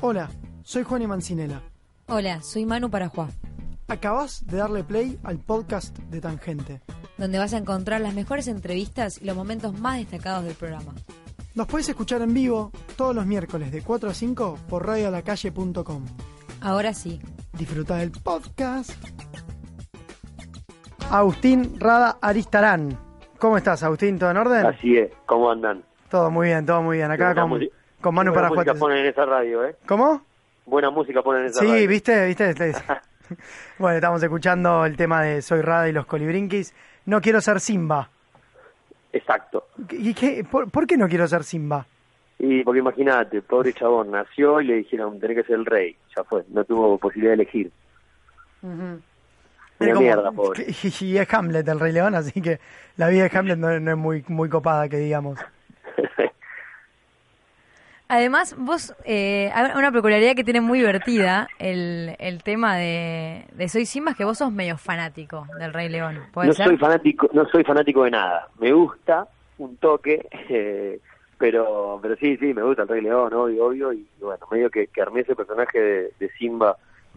Hola, soy Juan y Mancinela. Hola, soy Manu Parajuá, Acabas de darle play al podcast de Tangente. donde vas a encontrar las mejores entrevistas y los momentos más destacados del programa. Nos puedes escuchar en vivo todos los miércoles de 4 a 5 por radiolacalle.com. Ahora sí, Disfruta del podcast. Agustín Rada Aristarán. ¿Cómo estás, Agustín? ¿Todo en orden? Así es, ¿cómo andan? Todo muy bien, todo muy bien. Acá con, con Manu Buena Parajuá. música ponen en esa radio, ¿eh? ¿Cómo? Buena música ponen en esa Sí, radio. viste, viste. Este- bueno, estamos escuchando el tema de Soy Rada y los Colibrinquis. No quiero ser Simba. Exacto. ¿Y qué? ¿Por, por qué no quiero ser Simba? Y porque imagínate, pobre chabón, nació y le dijeron, tenés que ser el rey. Ya fue, no tuvo posibilidad de elegir. Una como- mierda, pobre. Y, y es Hamlet el Rey León, así que la vida de Hamlet no, no es muy, muy copada, que digamos. Además, vos, eh, una peculiaridad que tiene muy divertida el, el tema de, de Soy Simba es que vos sos medio fanático del Rey León. ¿Puede no ser? soy fanático, no soy fanático de nada. Me gusta un toque, eh, pero pero sí, sí, me gusta el Rey León, obvio, obvio, y bueno, medio que, que armé ese personaje de, de Simba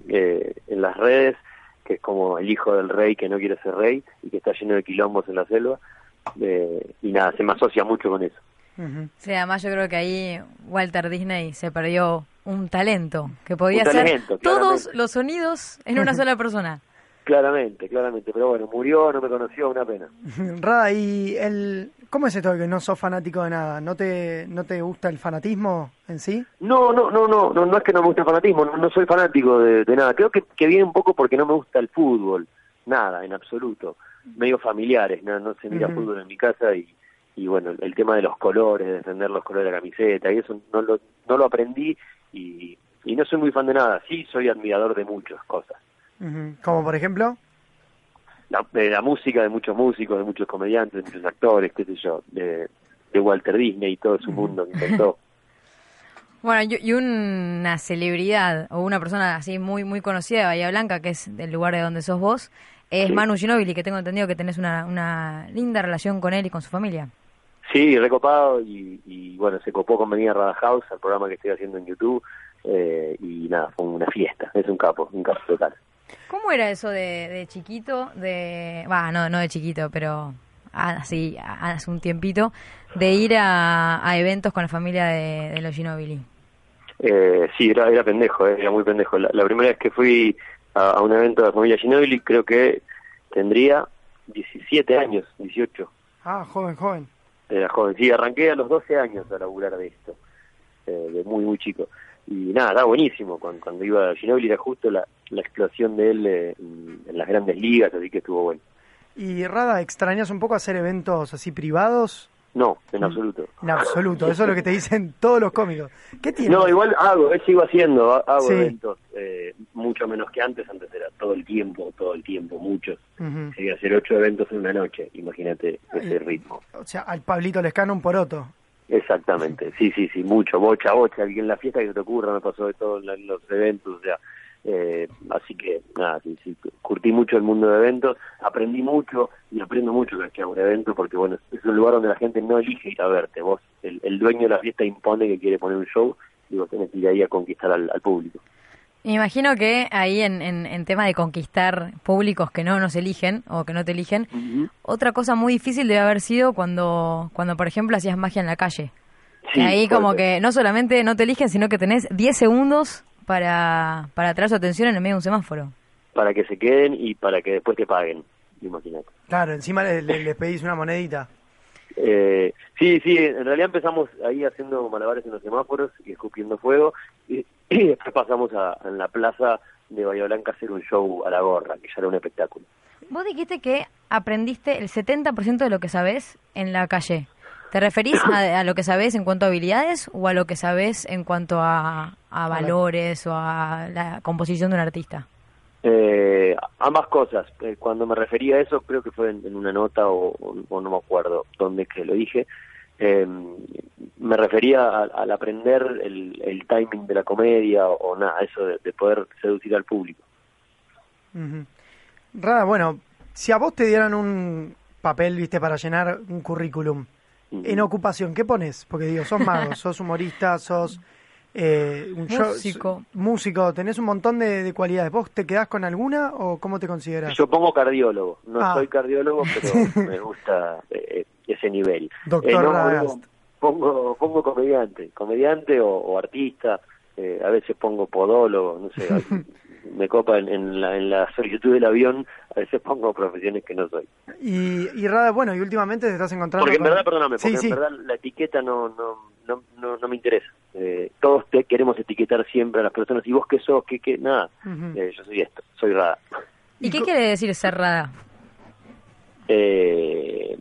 eh, en las redes, que es como el hijo del rey que no quiere ser rey y que está lleno de quilombos en la selva, eh, y nada, se me asocia mucho con eso. Ujú. Sí, además yo creo que ahí Walter Disney se perdió un talento que podía Un hacer talento, todos claramente. los sonidos en una sola persona. Claramente, claramente, pero bueno, murió, no me conoció, una pena. Rada, ¿y el, cómo es esto de que no sos fanático de nada? ¿No te, ¿No te gusta el fanatismo en sí? No, no, no, no, no, no es que no me guste el fanatismo, no, no soy fanático de, de nada. Creo que, que viene un poco porque no me gusta el fútbol, nada, en absoluto. Medio familiares, no, no se mira fútbol en mi casa y, y bueno, el tema de los colores, defender los colores de la camiseta y eso no lo, no lo aprendí y, y no soy muy fan de nada. Sí, soy admirador de muchas cosas. Como por ejemplo, La, de la música de muchos músicos, de muchos comediantes, de muchos actores, qué sé yo, de, de Walter Disney y todo su mundo que inventó. Bueno, y, y una celebridad o una persona así muy muy conocida de Bahía Blanca, que es del lugar de donde sos vos, es Sí. Manu Ginóbili, que tengo entendido que tenés una, una linda relación con él y con su familia. Sí, recopado y, y bueno, se copó con venir a Rada House, al programa que estoy haciendo en YouTube, eh, y nada, fue una fiesta, es un capo, un capo total. ¿Cómo era eso de, de chiquito, de... Va, no, no de chiquito, pero así, hace un tiempito, de ir a, a eventos con la familia de, de los Ginóbili? Eh, sí, era, era pendejo, eh, era muy pendejo. La, la primera vez que fui a, a un evento de la familia Ginobili, creo que tendría 17 años, 18, ah, joven, joven. Era joven. Sí, arranqué a los 12 años a laburar de esto, eh, de muy, muy chico. Y nada, era buenísimo. Cuando, iba a Ginobili era justo la, la explosión de él eh, en las grandes ligas, así que estuvo bueno. ¿Y Rada, extrañas un poco hacer eventos así privados? No, en absoluto. En absoluto, eso es lo que te dicen todos los cómicos. ¿Qué tienes? No, igual hago, eh, sigo haciendo, ha- hago Sí. eventos, eh, mucho menos que antes, antes era todo el tiempo, todo el tiempo, muchos. Ujú. Sería hacer ocho eventos en una noche, imagínate ese ritmo. O sea, al Pablito Lescano un poroto. Exactamente, sí, sí, sí, mucho, bocha, bocha, y en la fiesta que se te ocurra me pasó de todo en los eventos, o sea, eh, así que nada, sí, sí, curtí mucho el mundo de eventos, aprendí mucho y aprendo mucho que hago un evento porque bueno, es un lugar donde la gente no elige ir a verte, vos, el, el dueño de la fiesta impone que quiere poner un show y vos tenés que ir ahí a conquistar al, al público. Me imagino que ahí en, en, en tema de conquistar públicos que no nos eligen o que no te eligen, otra cosa muy difícil debe haber sido cuando, cuando por ejemplo, hacías magia en la calle. Sí, y ahí como que no solamente no te eligen, sino que tenés 10 segundos para, para atraer su atención en el medio de un semáforo. para que se queden y para que después te paguen, imagínate. Claro, encima le- le- les pedís una monedita. Eh, sí, sí, en realidad empezamos ahí haciendo malabares en los semáforos y escupiendo fuego y, y después pasamos a, en la plaza de Bahía Blanca a hacer un show a la gorra, que ya era un espectáculo. Vos dijiste que aprendiste el 70% de lo que sabés en la calle. ¿Te referís a, a lo que sabés en cuanto a habilidades o a lo que sabés en cuanto a, a valores o a la composición de un artista? Eh, ambas cosas. Eh, cuando me refería a eso, creo que fue en, en una nota o, o- o no me acuerdo dónde que lo dije. eh, me refería a- al aprender el, el timing de la comedia o, o nada, eso de, de poder seducir al público. Ujú. Rada, bueno, si a vos te dieran un papel, viste, para llenar un currículum, En ocupación, ¿qué pones? Porque digo, sos mago, sos humorista, sos eh, un show- Músico. músico, tenés un montón de, de cualidades. ¿Vos te quedás con alguna o cómo te consideras? Yo pongo cardiólogo, no Ah. soy cardiólogo, pero me gusta eh, ese nivel. Doctor Eh, no, Radagast. pongo, pongo comediante, comediante o, o artista, eh, a veces pongo podólogo, no sé, me copa en, en la, en la solicitud del avión, a veces pongo profesiones que no soy. Y, y Rada, bueno, y últimamente te estás encontrando Porque en con- verdad, perdóname, porque Sí, sí. en verdad la etiqueta no, no, no, no, no me interesa. Eh, todos te queremos etiquetar siempre a las personas, y vos qué sos, qué, qué, nada. Eh, yo soy esto, soy rada. ¿Y qué quiere decir cerrada? eh,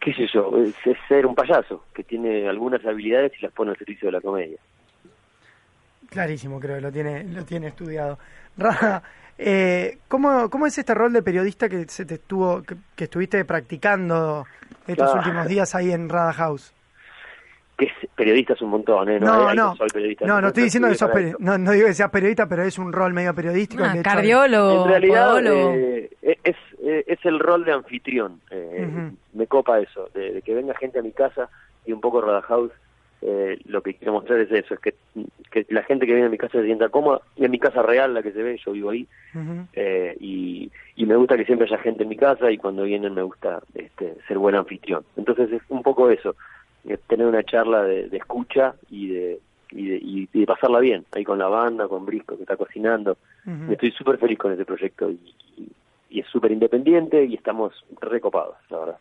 qué sé yo, es, es ser un payaso que tiene algunas habilidades y las pone al servicio de la comedia. Clarísimo, creo que lo tiene, lo tiene estudiado. Rada, eh, ¿cómo, ¿cómo es este rol de periodista que se te estuvo, que, que estuviste practicando estos Ah. últimos días ahí en Rada House? Que es periodista es un montón, ¿eh? No, Ay, no, soy periodista. no, no estoy diciendo que sos no, no digo que seas periodista, pero es un rol medio periodístico. Ah, cardiólogo, En realidad eh, es, es el rol de anfitrión. eh. Me copa eso, de, de que venga gente a mi casa y un poco House. eh, lo que quiero mostrar es eso, es que, que la gente que viene a mi casa se sienta cómoda. Y en mi casa real, la que se ve, yo vivo ahí. Eh, y, y me gusta que siempre haya gente en mi casa y cuando vienen me gusta este, ser buen anfitrión. Entonces es un poco eso, es tener una charla de, de escucha y de, y, de, y de pasarla bien, ahí con la banda, con Brisco que está cocinando. Ujú. Estoy súper feliz con ese proyecto y, es súper independiente y estamos recopados, la verdad.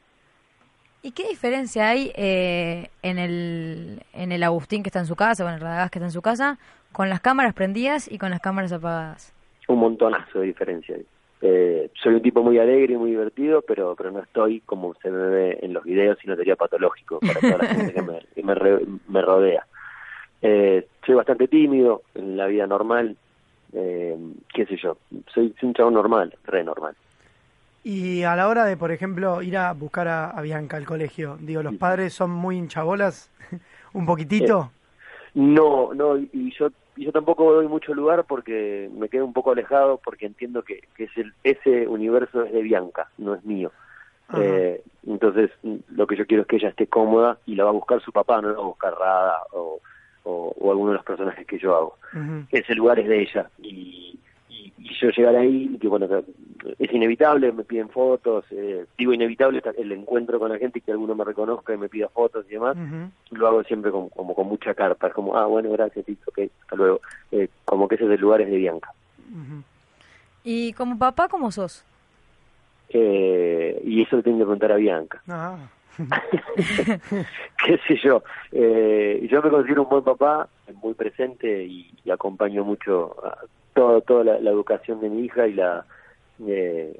¿Y qué diferencia hay eh, en, el, en el Agustín que está en su casa o en el Radagast que está en su casa con las cámaras prendidas y con las cámaras apagadas? Un montonazo de diferencia. Eh, soy un tipo muy alegre y muy divertido, pero pero no estoy como se me ve en los videos y no sería patológico para toda la gente que me, que me, re- me rodea. Eh, soy bastante tímido en la vida normal, eh, qué sé yo, soy, soy un chabón normal, re normal. Y a la hora de, por ejemplo, ir a buscar a, a Bianca al colegio, digo, ¿los padres son muy hinchabolas? ¿Un poquitito? No, no, y- y yo y yo tampoco doy mucho lugar porque me quedo un poco alejado porque entiendo que, que es el, ese universo es de Bianca, no es mío. Eh, entonces lo que yo quiero es que ella esté cómoda y la va a buscar su papá, no la va a buscar Rada o, o, o alguno de los personajes que yo hago. Ese lugar es de ella y, y, y yo llegar ahí, y que bueno, que es inevitable, me piden fotos, eh, digo inevitable el encuentro con la gente y que alguno me reconozca y me pida fotos y demás lo hago siempre con, como con mucha carpa, es como, ah, bueno, gracias, listo, ok, hasta luego. Eh, como que ese es el lugar es de Bianca. Ujú. ¿Y como papá cómo sos? Eh, y eso le tengo que preguntar a Bianca. Ah. qué sé yo. Eh, yo me considero un buen papá, muy presente y, y acompaño mucho a todo, toda la, la educación de mi hija y la eh,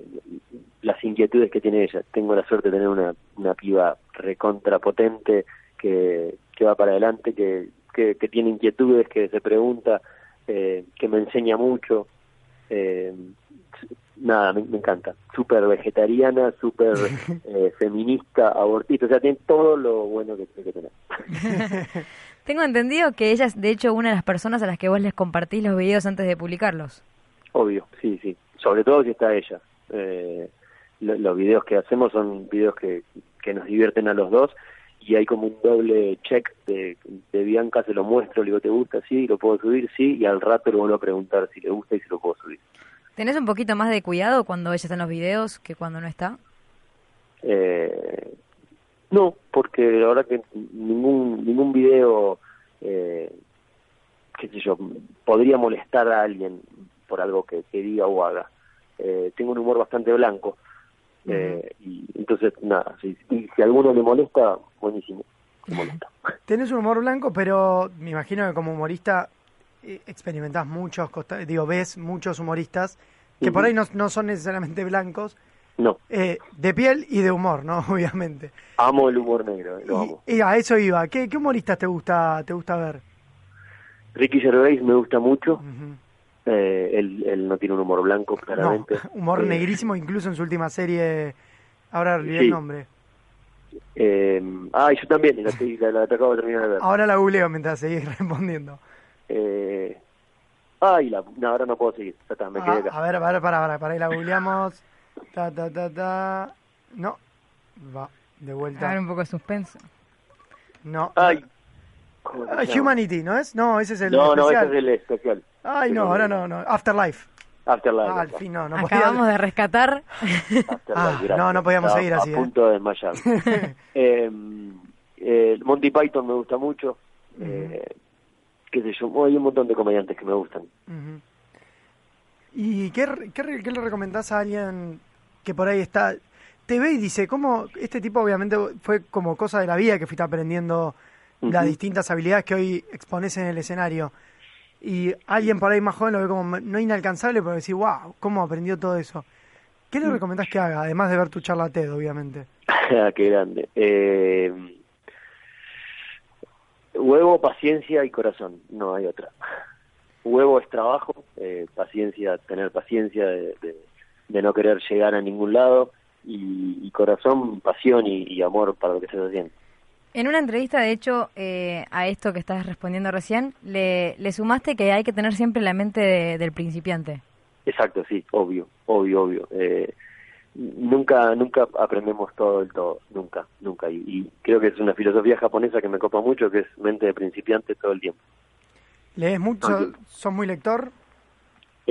las inquietudes que tiene ella. Tengo la suerte de tener una, una piba recontrapotente que, que va para adelante, que, que, que tiene inquietudes, que se pregunta, eh, que me enseña mucho. Eh, nada, me, me encanta. Súper vegetariana, súper eh, feminista, abortista, o sea, tiene todo lo bueno que tiene que tener. Tengo entendido que ella es de hecho una de las personas a las que vos les compartís los videos antes de publicarlos. Obvio, sí, sí. Sobre todo si está ella. Eh, lo- los videos que hacemos son videos que, que nos divierten a los dos y hay como un doble check de, de Bianca, se lo muestro, le digo, ¿te gusta? Sí, lo puedo subir, sí, y al rato le vuelvo a preguntar si le gusta y si lo puedo subir. ¿Tenés un poquito más de cuidado cuando ella está en los videos que cuando no está? Eh, no, porque la verdad que ningún ningún video, eh, qué sé yo, podría molestar a alguien por algo que, que diga o haga. Eh, tengo un humor bastante blanco. eh, y entonces, nada, si, y si a alguno le molesta, buenísimo, le molesta. Tenés un humor blanco, pero me imagino que como humorista eh, experimentás muchos, digo, ves muchos humoristas que por ahí no, no son necesariamente blancos, No, eh, de piel y de humor, ¿no? Obviamente. amo el humor negro, eh, lo amo. Y, y a eso iba. ¿Qué, qué humoristas te gusta, te gusta ver? Ricky Gervais me gusta mucho. Ujú. Eh, él, él no tiene un humor blanco, No, claramente. humor Eh, negrísimo, incluso en su última serie, ahora olvidé Sí. el nombre. Eh, ah, y yo también, la, estoy- la, la acabo de terminar de ver. Ahora la googleo mientras seguís respondiendo. Eh, ay, la, no, ahora no puedo seguir. Ya está, me quedé Ah, acá. a ver, a ver, para, para, para ahí la googleamos. Ta, ta, ta, ta. No, va, de A vuelta. ver un poco de suspenso. No. Ay. ¿Cómo se Ah? Humanity, ¿no es? No, ese es el No, no, ese especial. es el especial. Ay, no, ahora no, no. Afterlife. Afterlife. Ah, al fin no, no Acabamos podía- de rescatar. Afterlife, Ah, no, no podíamos Estaba seguir así, A ¿eh? punto de desmayar. eh, eh, Monty Python me gusta mucho. eh, qué sé yo, hay un montón de comediantes que me gustan. ¿Y qué, qué, qué le recomendás a alguien que por ahí está, te ve y dice, ¿cómo este tipo obviamente fue como cosa de la vida que fuiste aprendiendo las distintas habilidades que hoy expones en el escenario? Y alguien por ahí más joven lo ve como no inalcanzable, pero decir, wow, ¿cómo aprendió todo eso? ¿Qué Mm. le recomendás que haga? Además de ver tu charla TED, obviamente. Qué grande. Eh, huevo, paciencia y corazón. No hay otra. Huevo es trabajo, eh, paciencia, tener paciencia de, de- de no querer llegar a ningún lado y, y corazón, pasión y, y amor para lo que estás haciendo. En una entrevista, de hecho, eh, a esto que estás respondiendo recién, le, le sumaste que hay que tener siempre la mente de- del principiante. Exacto, sí, obvio, obvio, obvio. Eh, nunca, nunca aprendemos todo del todo, nunca, nunca. Y, y creo que es una filosofía japonesa que me copa mucho, que es mente de principiante todo el tiempo. ¿Lees mucho? ¿Sos muy lector?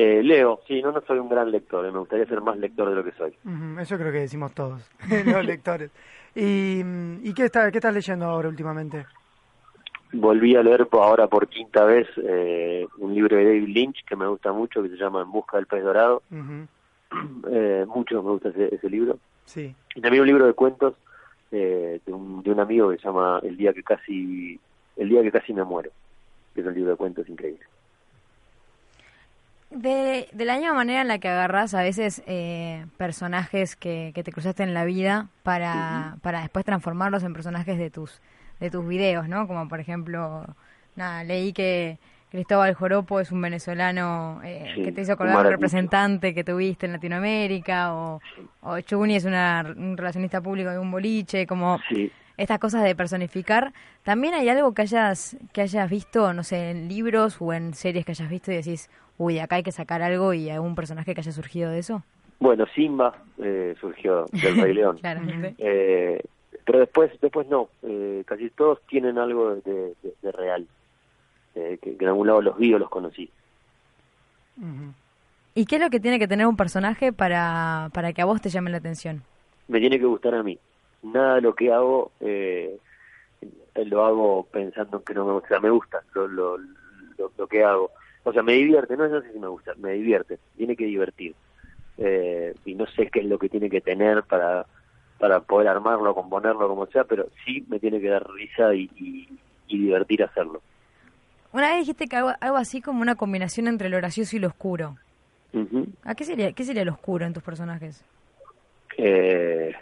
Eh, leo, sí, no, no soy un gran lector, eh, me gustaría ser más lector de lo que soy. Eso creo que decimos todos, los lectores. ¿Y, mm, ¿y qué, está, qué estás leyendo ahora últimamente? Volví a leer ahora por quinta vez eh, un libro de David Lynch que me gusta mucho, que se llama En busca del pez dorado. Eh, mucho me gusta ese, ese libro. Sí. Y también un libro de cuentos eh, de, un, de un amigo que se llama El día que casi el día que casi me muero, que es un libro de cuentos increíble. De, de la misma manera en la que agarras a veces eh, personajes que, que te cruzaste en la vida para, para después transformarlos en personajes de tus de tus videos, ¿no? Como por ejemplo, nada, leí que Cristóbal Joropo es un venezolano eh, Sí, que te hizo acordar un representante que tuviste en Latinoamérica, o, o Chuni es una, un relacionista público de un boliche, como Sí, estas cosas de personificar, ¿también hay algo que hayas que hayas visto, no sé, en libros o en series que hayas visto y decís, uy, acá hay que sacar algo y algún personaje que haya surgido de eso? bueno, Simba eh, surgió del Rey León. Claramente. Eh, pero después después no, eh, casi todos tienen algo de, de- de real, eh, que, que en algún lado los vi o los conocí. ¿Y qué es lo que tiene que tener un personaje para, para que a vos te llame la atención? me tiene que gustar a mí. Nada de lo que hago eh, lo hago pensando en que no me gusta. Me gusta lo, lo, lo, lo que hago. O sea, me divierte, no, no sé si me gusta, me divierte. Tiene que divertir. Eh, y no sé qué es lo que tiene que tener para, para poder armarlo, componerlo, como sea, pero sí me tiene que dar risa y, y, y divertir hacerlo. Una vez dijiste que algo, algo así como una combinación entre lo gracioso y lo oscuro. Ujú. ¿A qué sería, qué sería lo oscuro en tus personajes? Eh,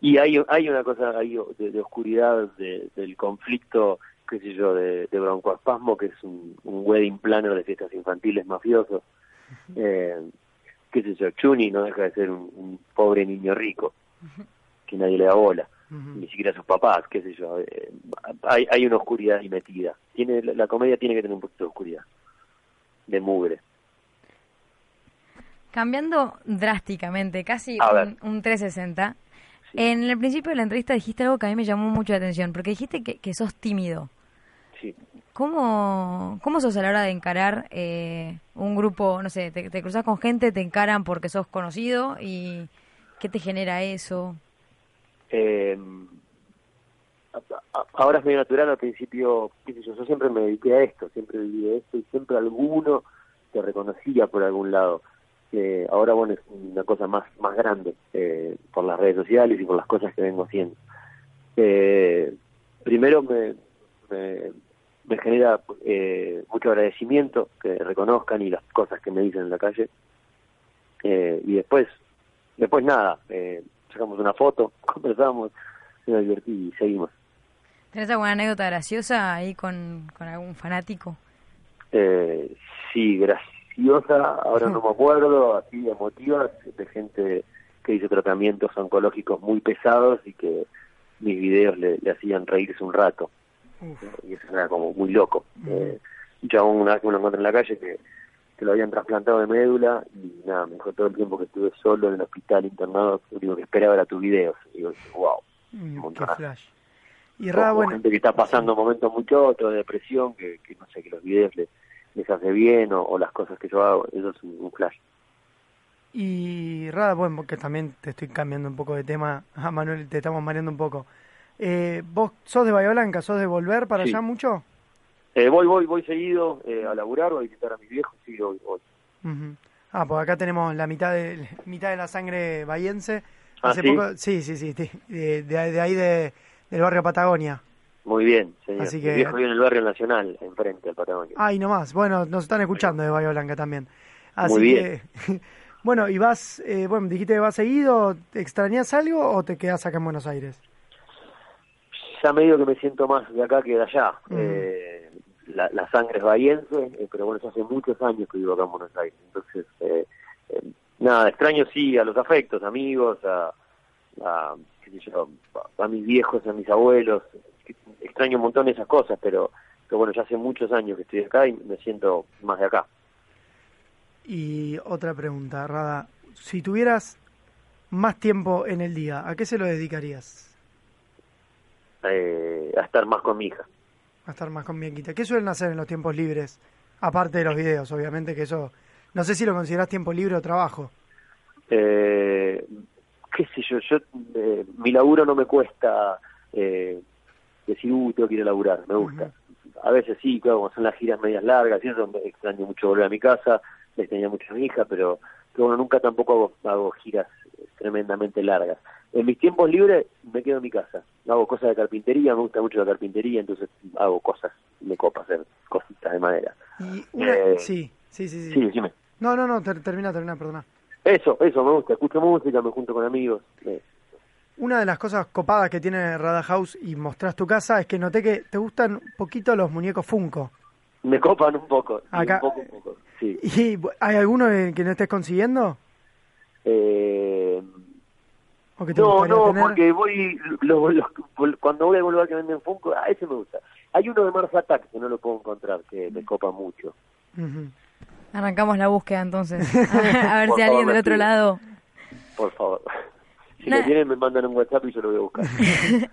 y hay, hay una cosa ahí de, de oscuridad de- del conflicto, qué sé yo, de, de broncoespasmo, que es un, un wedding planner de fiestas infantiles mafiosos. Eh, qué sé yo, Chuni no deja de ser un, un pobre niño rico, que nadie le da bola, ni siquiera sus papás, qué sé yo. eh, hay, hay una oscuridad ahí metida. Tiene, la, la comedia tiene que tener un poquito de oscuridad, de mugre. Cambiando drásticamente, casi un, un 360. En el principio de la entrevista dijiste algo que a mí me llamó mucho la atención, porque dijiste que, que sos tímido. Sí. ¿Cómo, ¿Cómo sos a la hora de encarar eh, un grupo, no sé, te, te cruzas con gente, te encaran porque sos conocido y qué te genera eso? Eh, ahora es medio natural, al principio, qué sé yo, yo siempre me dediqué a esto, siempre viví de esto y siempre alguno te reconocía por algún lado. Eh, ahora, bueno, es una cosa más, más grande eh, por las redes sociales y por las cosas que vengo haciendo. Eh, primero me, me, me genera eh, mucho agradecimiento que reconozcan y las cosas que me dicen en la calle. Eh, y después, después nada, eh, sacamos una foto, conversamos, me divertí y seguimos. ¿Tenés alguna anécdota graciosa ahí con, con algún fanático? Eh, sí, ahora no me acuerdo, así emotivas, de gente que hizo tratamientos oncológicos muy pesados y que mis videos le, le hacían reírse un rato. Uf. Y eso era como muy loco. Eh, yo una vez que me lo encontré en la calle que, que lo habían trasplantado de médula y nada, me dijo todo el tiempo que estuve solo en el hospital internado, lo único que esperaba era tus videos. Y yo dije, wow, Mm, qué flash. Y Rada, bueno, gente que está pasando momentos muy chotos de depresión, que, que no sé, que los videos les, les hace bien, o, o las cosas que yo hago, eso es un, un flash. y Rada, bueno, porque también te estoy cambiando un poco de tema, a Manuel, te estamos mareando un poco. Eh, ¿Vos sos de Bahía Blanca? ¿Sos de volver para Sí. allá mucho? Eh, voy, voy, voy seguido eh, a laburar, voy a visitar a mis viejos, sí, voy, voy. Ujú. Ah, pues acá tenemos la mitad de, mitad de la sangre bahiense. Ah, Hace ¿sí? poco, sí, sí, sí, sí, de, de- de ahí de, del barrio Patagonia. Muy bien, señor. Así Mi que- viejo vive en el barrio Nacional, enfrente al Patagonia. Ay, nomás. Bueno, nos están escuchando de Bahía Blanca también. Así Muy que, bueno, y vas, eh, bueno, dijiste que vas seguido, ¿te extrañas algo o te quedas acá en Buenos Aires? Ya medio que me siento más de acá que de allá. Ujú. Eh, la, la sangre es bahiense, eh, pero bueno, ya hace muchos años que vivo acá en Buenos Aires. Entonces, eh, eh, nada, extraño sí a los afectos, amigos, a, a, qué sé yo, a, a mis viejos, a mis abuelos. Extraño un montón esas cosas, pero, pero bueno, ya hace muchos años que estoy acá y me siento más de acá. Y otra pregunta, Rada. Si tuvieras más tiempo en el día, ¿a qué se lo dedicarías? Eh, a estar más con mi hija. A estar más con Bianquita. ¿Qué suelen hacer en los tiempos libres? Aparte de los videos, obviamente que eso... No sé si lo consideras tiempo libre o trabajo. Eh, qué sé yo, yo eh, mi laburo no me cuesta eh, decir, uh, tengo que ir a laburar, me gusta. A veces sí, claro, cuando son las giras medias largas, y eso me extraño mucho volver a mi casa, le extraño mucho a mi hija, pero, pero bueno, nunca tampoco hago, hago giras tremendamente largas. En mis tiempos libres me quedo en mi casa, hago cosas de carpintería, me gusta mucho la carpintería, entonces hago cosas, me copa hacer cositas de madera. Y una... Eh, sí, sí, sí, sí. Sí, decime. No, no, no, ter- termina, termina, perdona. Eso, eso, me gusta, escucho música, me junto con amigos. eh, Una de las cosas copadas que tiene Rada House y mostrás tu casa es que noté que te gustan un poquito los muñecos Funko. Me copan un poco. sí, Un poco, un poco. Sí. ¿Y hay alguno que que no estés consiguiendo? Eh, ¿O que te no, no, tener? porque voy. lo- lo- cuando voy a algún lugar que venden Funko, ah, ese me gusta. Hay uno de Mars Attack que no lo puedo encontrar, que me copa mucho. Arrancamos la búsqueda entonces. A ver Por si favor, alguien del otro lado. Por favor. Si lo tienen, me mandan un WhatsApp y yo lo voy a buscar.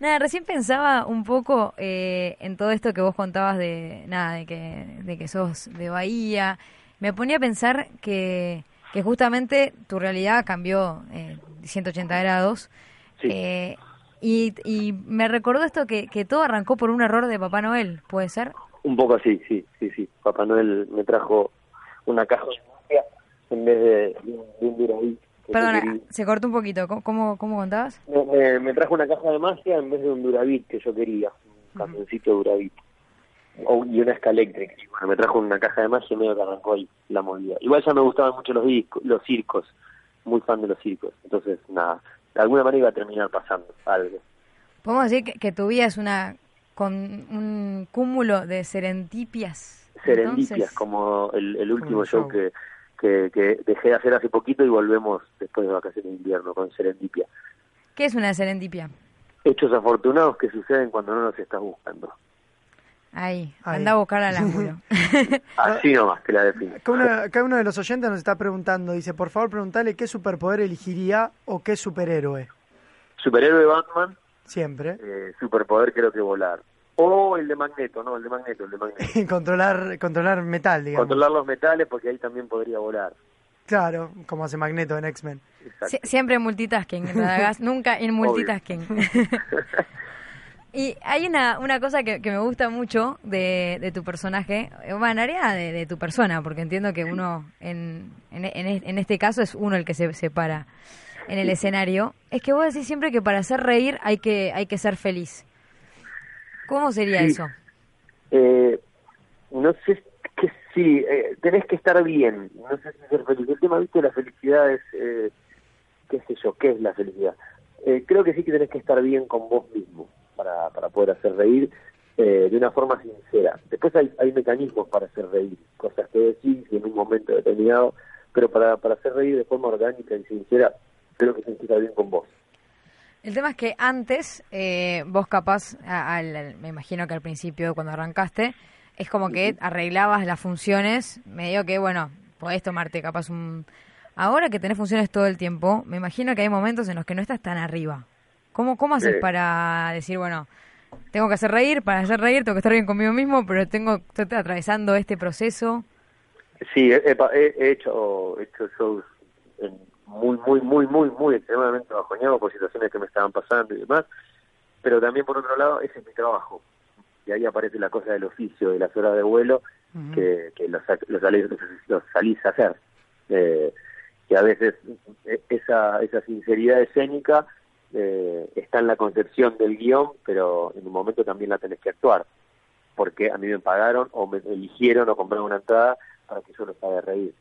Nada, recién pensaba un poco eh, en todo esto que vos contabas de nada, de que, de que sos de Bahía. Me ponía a pensar que, que justamente tu realidad cambió eh, 180 grados. Sí. Eh, y, y me recordó esto que, que todo arrancó por un error de Papá Noel, ¿puede ser? Un poco así, sí, sí, sí. Papá Noel me trajo una caja en vez de, de un, de un Perdona, quería. se cortó un poquito. ¿Cómo, cómo, contabas? Me, me- me trajo una caja de magia en vez de un Duravit que yo quería, un camioncito Duravit. O, y una escaléctrica. Y bueno, me trajo una caja de magia y medio que arrancó ahí la movida. Igual ya me gustaban mucho los discos, los circos, muy fan de los circos. Entonces, nada, de alguna manera iba a terminar pasando algo. Podemos decir que, que tu vida es una con un cúmulo de serendipias. Serendipias, Entonces, como el, el último show. que, que, que dejé de hacer hace poquito y volvemos después de vacaciones de invierno con Serendipia. ¿Qué es una serendipia? Hechos afortunados que suceden cuando no los estás buscando. Ahí, Ahí. anda a buscar al ángulo. Así nomás te la defino. Acá, una- acá uno de los oyentes nos está preguntando, dice, por favor preguntale qué superpoder elegiría o qué superhéroe. Superhéroe Batman, Siempre. eh, superpoder creo que volar. O el de Magneto, no, el de Magneto, el de Magneto. controlar, controlar metal, digamos. Controlar los metales porque ahí también podría volar. Claro, como hace Magneto en X-Men. Sie- siempre multitasking, Radagast, nunca en multitasking. y hay una, una cosa que, que me gusta mucho de, de tu personaje, eh, bueno, en realidad de, de tu persona, porque entiendo que uno, en, en, en- en este caso es uno el que se separa en el escenario, es que vos decís siempre que para hacer reír hay que, hay que ser feliz. ¿Cómo sería Sí. eso? Eh, no sé que sí, eh, tenés que estar bien, no sé si ser feliz. El tema, viste, la felicidad es, eh, qué sé yo, ¿qué es la felicidad? Eh, creo que sí que tenés que estar bien con vos mismo para, para poder hacer reír eh, de una forma sincera. Después hay, hay mecanismos para hacer reír, cosas que decís en un momento determinado, pero para, para hacer reír de forma orgánica y sincera, creo que tenés que estar bien con vos. El tema es que antes, eh, vos capaz, al- al- me imagino que al principio cuando arrancaste, es como que arreglabas las funciones, medio que, bueno, podés tomarte capaz un... Ahora que tenés funciones todo el tiempo, me imagino que hay momentos en los que no estás tan arriba. ¿Cómo, cómo haces para decir, bueno, tengo que hacer reír, para hacer reír tengo que estar bien conmigo mismo, pero tengo estoy atravesando este proceso? Sí, he- he hecho, he hecho shows en muy, muy, muy, muy, muy extremadamente bajoneados por situaciones que me estaban pasando y demás, pero también por otro lado, ese es mi trabajo. Y ahí aparece la cosa del oficio, de las horas de vuelo, que, que los, los, salís, los salís a hacer. Eh, que a veces eh, esa, esa sinceridad escénica eh, está en la concepción del guion, pero en un momento también la tenés que actuar, porque a mí me pagaron o me eligieron o compraron una entrada para que yo los haga reír.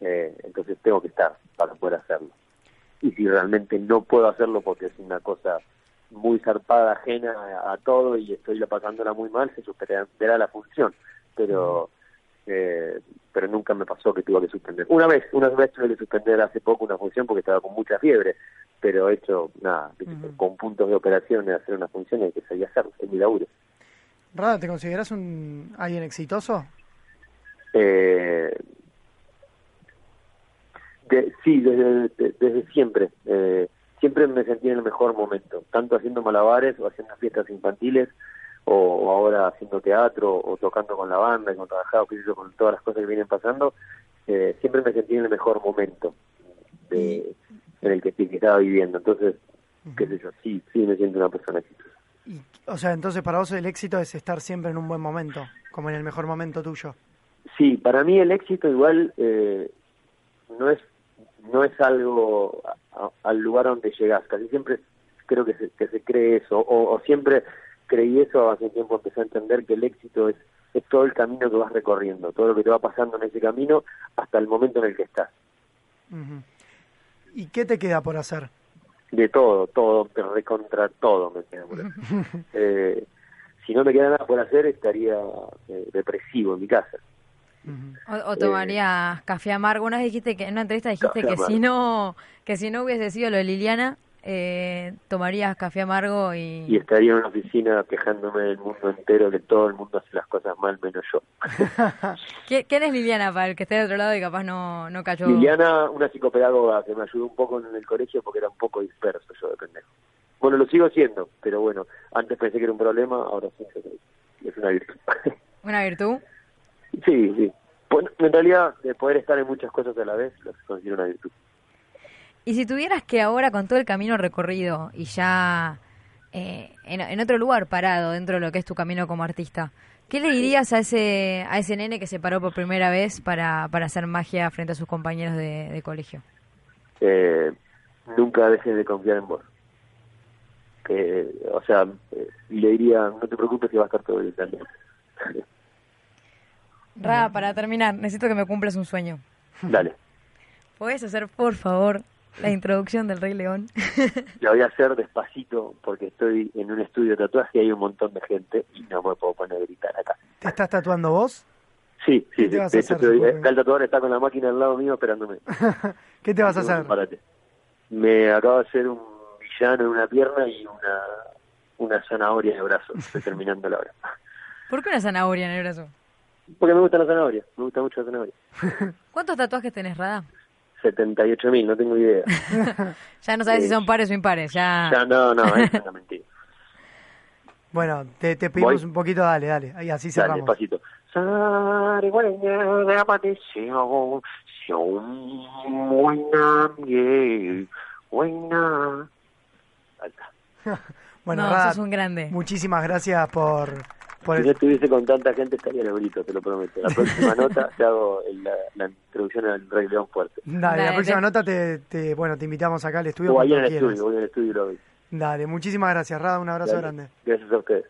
Eh, entonces tengo que estar para poder hacerlo. Y si realmente no puedo hacerlo porque es una cosa muy zarpada, ajena a, a todo y estoy la pasándola muy mal, se suspenderá la función. Pero eh, pero nunca me pasó que tuve que suspender. Una vez, una vez tuve que suspender hace poco una función porque estaba con mucha fiebre, pero he hecho nada, con puntos de operación de hacer una función hay que salir a hacerlo, es mi laburo. Rada, ¿te consideras un alguien exitoso? Eh, de- sí, desde, de- desde siempre. Eh, siempre me sentí en el mejor momento, tanto haciendo malabares o haciendo fiestas infantiles o, o ahora haciendo teatro o tocando con la banda y con trabajado qué sé yo, con todas las cosas que vienen pasando. eh, siempre me sentí en el mejor momento de, en el que, que estaba viviendo. Entonces, qué sé yo, sí, sí me siento una persona exitosa. Y, o sea, entonces para vos el éxito es estar siempre en un buen momento, como en el mejor momento tuyo. Sí, para mí el éxito igual eh, no es no es algo a- a- al lugar donde llegas. Casi siempre creo que se, que se cree eso, o, o siempre creí eso, hace tiempo empecé a entender que el éxito es, es todo el camino que vas recorriendo, todo lo que te va pasando en ese camino hasta el momento en el que estás. ¿Y qué te queda por hacer? De todo, todo, recontra todo me queda por hacer. eh, si no me queda nada por hacer, estaría eh, depresivo en mi casa. O, o tomarías café amargo. Una vez dijiste que en una entrevista dijiste que si no que si no hubiese sido lo de Liliana, eh, tomarías café amargo y, y estaría en una oficina quejándome del mundo entero que todo el mundo hace las cosas mal menos yo. ¿Qui- ¿Quién es Liliana para el que esté de otro lado y capaz no, no cayó? Liliana, una psicopedagoga que me ayudó un poco en el colegio porque era un poco disperso yo de pendejo. Bueno, lo sigo siendo, pero bueno, antes pensé que era un problema, ahora sí es una virtud. Una virtud. Sí, sí. Bueno, en realidad, de poder estar en muchas cosas a la vez, lo considero una virtud. Y si tuvieras que ahora, con todo el camino recorrido y ya eh, en, en otro lugar parado dentro de lo que es tu camino como artista, ¿qué le dirías a ese, a ese nene que se paró por primera vez para, para hacer magia frente a sus compañeros de, de colegio? Eh, nunca dejes de confiar en vos. Que, o sea, eh, le diría, no te preocupes que va a estar todo bien también. Ra, para terminar, necesito que me cumplas un sueño. Dale. ¿Puedes hacer, por favor, la introducción del Rey León? Lo voy a hacer despacito porque estoy en un estudio de tatuaje y hay un montón de gente y no me puedo poner a gritar acá. ¿Te estás tatuando vos? Sí, ¿Qué sí, te sí. vas a De hecho, hacer, estoy- acá el tatuador está con la máquina al lado mío esperándome. ¿Qué te vas a hacer? Me acabo de hacer un villano en una pierna y una una zanahoria en el brazo. Estoy terminando la hora. ¿Por qué una zanahoria en el brazo? Porque me gusta la zanahoria, me gusta mucho la zanahoria. ¿Cuántos tatuajes tenés, Rada? 78 mil, no tengo idea. Ya no sabes si Sí. son pares o impares, ya... Ya, no, no, es una mentira. Bueno, te, te pedimos Voy. un poquito, dale, dale, ahí así Dale, cerramos. despacito. Ahí está. Bueno, no, Rada, sos un grande. muchísimas gracias por, por Si el- no estuviese con tanta gente estaría en el grito, te lo prometo. La próxima nota te hago el- la, la introducción al Rey León fuerte. Dale, la próxima nota te, te- bueno, te invitamos acá al estudio O ahí en cuando el quieras. estudio, voy el estudio y lo. Dale, muchísimas gracias, Rada, un abrazo Dale. grande. Gracias a ustedes.